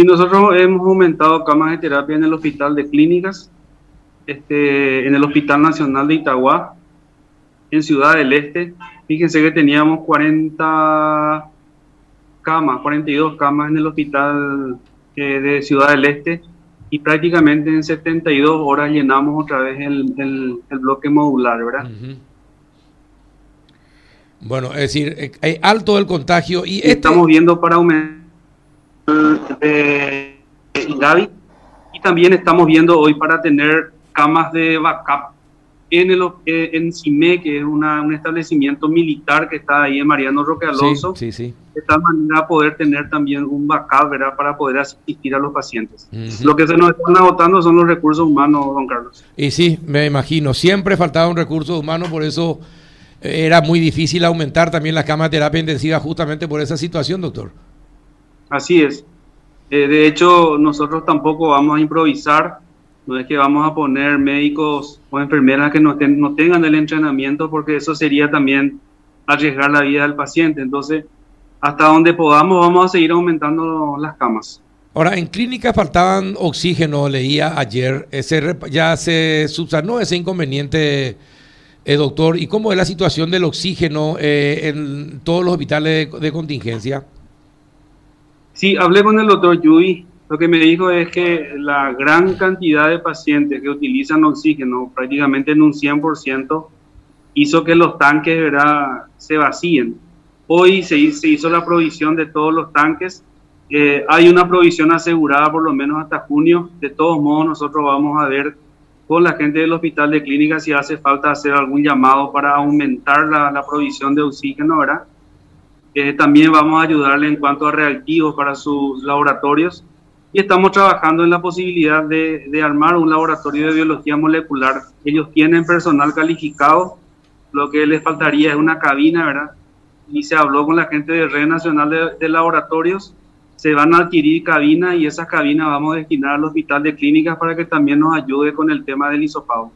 Y nosotros hemos aumentado camas de terapia en el hospital de clínicas, este, en el Hospital Nacional de Itagua, en Ciudad del Este. Fíjense que teníamos 40 camas, 42 camas en el hospital eh, de Ciudad del Este y prácticamente en 72 horas llenamos otra vez el, el, bloque modular, ¿verdad? Bueno, es decir, eh, hay alto el contagio y, este estamos viendo para aumentar de Ingavi y también estamos viendo hoy para tener camas de backup en el eh, en CIME, que es una, un establecimiento militar que está ahí en Mariano Roque Alonso, sí, sí, de tal manera poder tener también un backup ¿verdad? para poder asistir a los pacientes. Lo que se nos están agotando son los recursos humanos, don Carlos. Y sí, me imagino, siempre faltaba un recurso humano, por eso era muy difícil aumentar también las camas de terapia intensiva justamente por esa situación, doctor. Así es. Eh, de hecho, nosotros tampoco vamos a improvisar, no es que vamos a poner médicos o enfermeras que no, tengan el entrenamiento, porque eso sería también arriesgar la vida del paciente. Entonces, hasta donde podamos, vamos a seguir aumentando las camas. Ahora, en clínica faltaban oxígeno, leía ayer, ese, ya se subsanó ese inconveniente, eh, doctor. ¿Y cómo es la situación del oxígeno eh, en todos los hospitales de contingencia? Sí, hablé con el doctor Yui. Lo que me dijo es que la gran cantidad de pacientes que utilizan oxígeno, prácticamente en un 100%, hizo que los tanques ¿verdad? se vacíen. Hoy se, hizo la provisión de todos los tanques. Eh, hay una provisión asegurada por lo menos hasta junio. De todos modos, nosotros vamos a ver con la gente del hospital de clínica si hace falta hacer algún llamado para aumentar la, la provisión de oxígeno, ¿verdad? Eh, también vamos a ayudarle en cuanto a reactivos para sus laboratorios y estamos trabajando en la posibilidad de, armar un laboratorio de biología molecular. Ellos tienen personal calificado, lo que les faltaría es una cabina, ¿verdad? Y se habló con la gente de Red Nacional de, de Laboratorios, se van a adquirir cabinas y esas cabinas vamos a destinar al hospital de clínicas para que también nos ayude con el tema del hisopado.